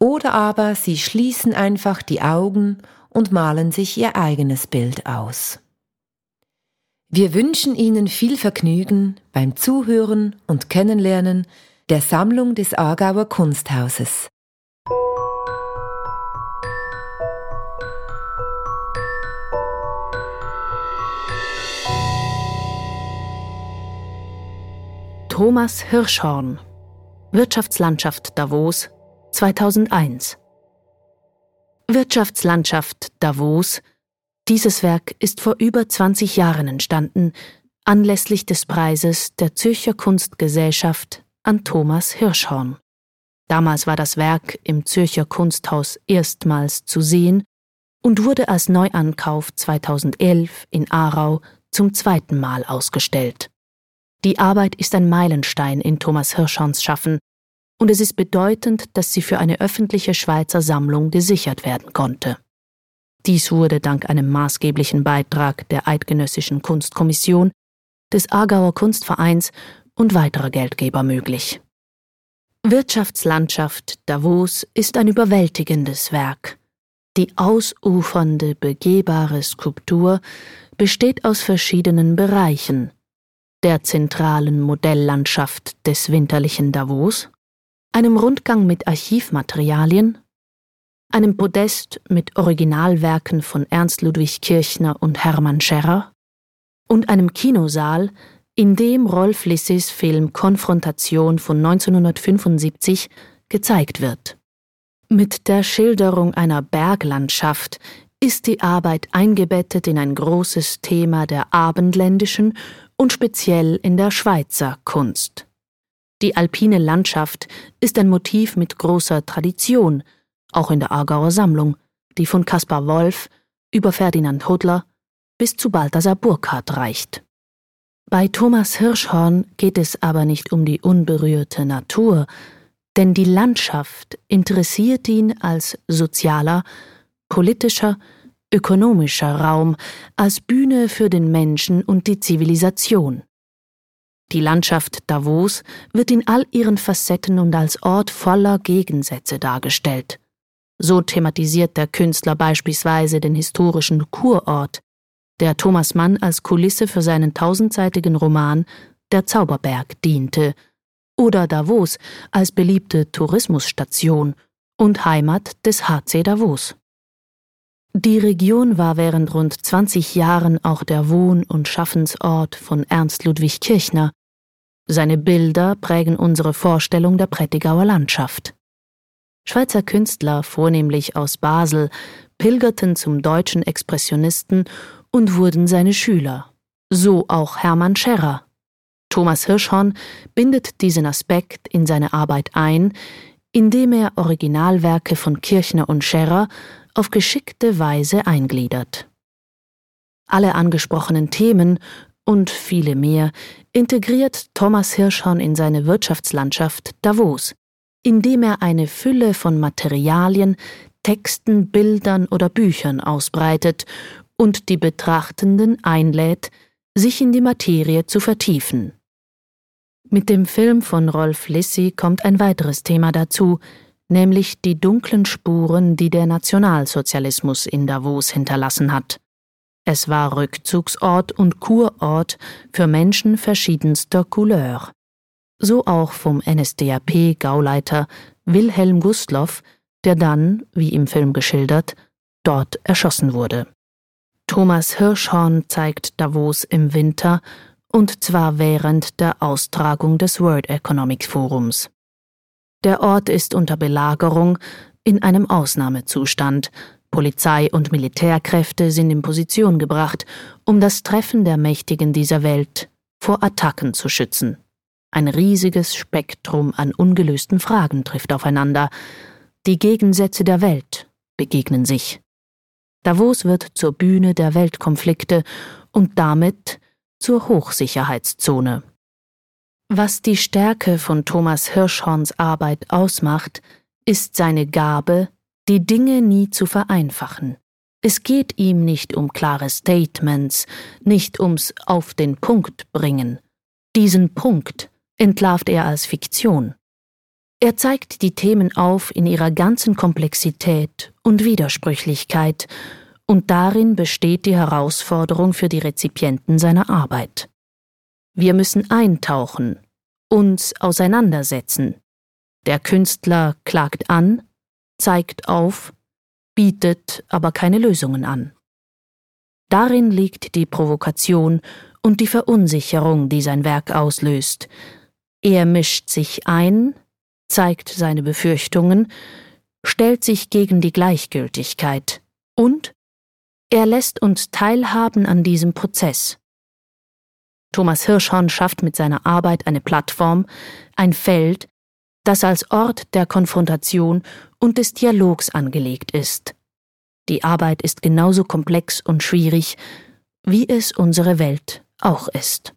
Oder aber sie schließen einfach die Augen und malen sich ihr eigenes Bild aus. Wir wünschen Ihnen viel Vergnügen beim Zuhören und Kennenlernen der Sammlung des Aargauer Kunsthauses. Thomas Hirschhorn Wirtschaftslandschaft Davos 2001 Wirtschaftslandschaft Davos Dieses Werk ist vor über 20 Jahren entstanden, anlässlich des Preises der Zürcher Kunstgesellschaft an Thomas Hirschhorn. Damals war das Werk im Zürcher Kunsthaus erstmals zu sehen und wurde als Neuankauf 2011 in Aarau zum zweiten Mal ausgestellt. Die Arbeit ist ein Meilenstein in Thomas Hirschhorns Schaffen, und es ist bedeutend, dass sie für eine öffentliche Schweizer Sammlung gesichert werden konnte. Dies wurde dank einem maßgeblichen Beitrag der Eidgenössischen Kunstkommission, des Aargauer Kunstvereins und weiterer Geldgeber möglich. Wirtschaftslandschaft Davos ist ein überwältigendes Werk. Die ausufernde, begehbare Skulptur besteht aus verschiedenen Bereichen der zentralen Modelllandschaft des winterlichen Davos, einem Rundgang mit Archivmaterialien, einem Podest mit Originalwerken von Ernst Ludwig Kirchner und Hermann Scherrer und einem Kinosaal, in dem Rolf Lissis Film Konfrontation von 1975 gezeigt wird. Mit der Schilderung einer Berglandschaft ist die Arbeit eingebettet in ein großes Thema der abendländischen und speziell in der Schweizer Kunst. Die alpine Landschaft ist ein Motiv mit großer Tradition, auch in der Aargauer Sammlung, die von Caspar Wolf über Ferdinand Hodler bis zu Balthasar Burckhardt reicht. Bei Thomas Hirschhorn geht es aber nicht um die unberührte Natur, denn die Landschaft interessiert ihn als sozialer, politischer, ökonomischer Raum, als Bühne für den Menschen und die Zivilisation. Die Landschaft Davos wird in all ihren Facetten und als Ort voller Gegensätze dargestellt. So thematisiert der Künstler beispielsweise den historischen Kurort, der Thomas Mann als Kulisse für seinen tausendseitigen Roman Der Zauberberg diente, oder Davos als beliebte Tourismusstation und Heimat des HC Davos. Die Region war während rund 20 Jahren auch der Wohn- und Schaffensort von Ernst Ludwig Kirchner, seine Bilder prägen unsere Vorstellung der Prättigauer Landschaft. Schweizer Künstler, vornehmlich aus Basel, pilgerten zum deutschen Expressionisten und wurden seine Schüler. So auch Hermann Scherrer. Thomas Hirschhorn bindet diesen Aspekt in seine Arbeit ein, indem er Originalwerke von Kirchner und Scherrer auf geschickte Weise eingliedert. Alle angesprochenen Themen und viele mehr integriert Thomas Hirschhorn in seine Wirtschaftslandschaft Davos, indem er eine Fülle von Materialien, Texten, Bildern oder Büchern ausbreitet und die Betrachtenden einlädt, sich in die Materie zu vertiefen. Mit dem Film von Rolf Lissi kommt ein weiteres Thema dazu, nämlich die dunklen Spuren, die der Nationalsozialismus in Davos hinterlassen hat. Es war Rückzugsort und Kurort für Menschen verschiedenster Couleur. So auch vom NSDAP-Gauleiter Wilhelm Gustloff, der dann, wie im Film geschildert, dort erschossen wurde. Thomas Hirschhorn zeigt Davos im Winter und zwar während der Austragung des World Economic Forums. Der Ort ist unter Belagerung in einem Ausnahmezustand. Polizei und Militärkräfte sind in Position gebracht, um das Treffen der Mächtigen dieser Welt vor Attacken zu schützen. Ein riesiges Spektrum an ungelösten Fragen trifft aufeinander. Die Gegensätze der Welt begegnen sich. Davos wird zur Bühne der Weltkonflikte und damit zur Hochsicherheitszone. Was die Stärke von Thomas Hirschhorns Arbeit ausmacht, ist seine Gabe, die Dinge nie zu vereinfachen. Es geht ihm nicht um klare Statements, nicht ums auf den Punkt bringen. Diesen Punkt entlarvt er als Fiktion. Er zeigt die Themen auf in ihrer ganzen Komplexität und Widersprüchlichkeit, und darin besteht die Herausforderung für die Rezipienten seiner Arbeit. Wir müssen eintauchen, uns auseinandersetzen. Der Künstler klagt an, zeigt auf, bietet aber keine Lösungen an. Darin liegt die Provokation und die Verunsicherung, die sein Werk auslöst. Er mischt sich ein, zeigt seine Befürchtungen, stellt sich gegen die Gleichgültigkeit und er lässt uns teilhaben an diesem Prozess. Thomas Hirschhorn schafft mit seiner Arbeit eine Plattform, ein Feld, das als Ort der Konfrontation und des Dialogs angelegt ist. Die Arbeit ist genauso komplex und schwierig, wie es unsere Welt auch ist.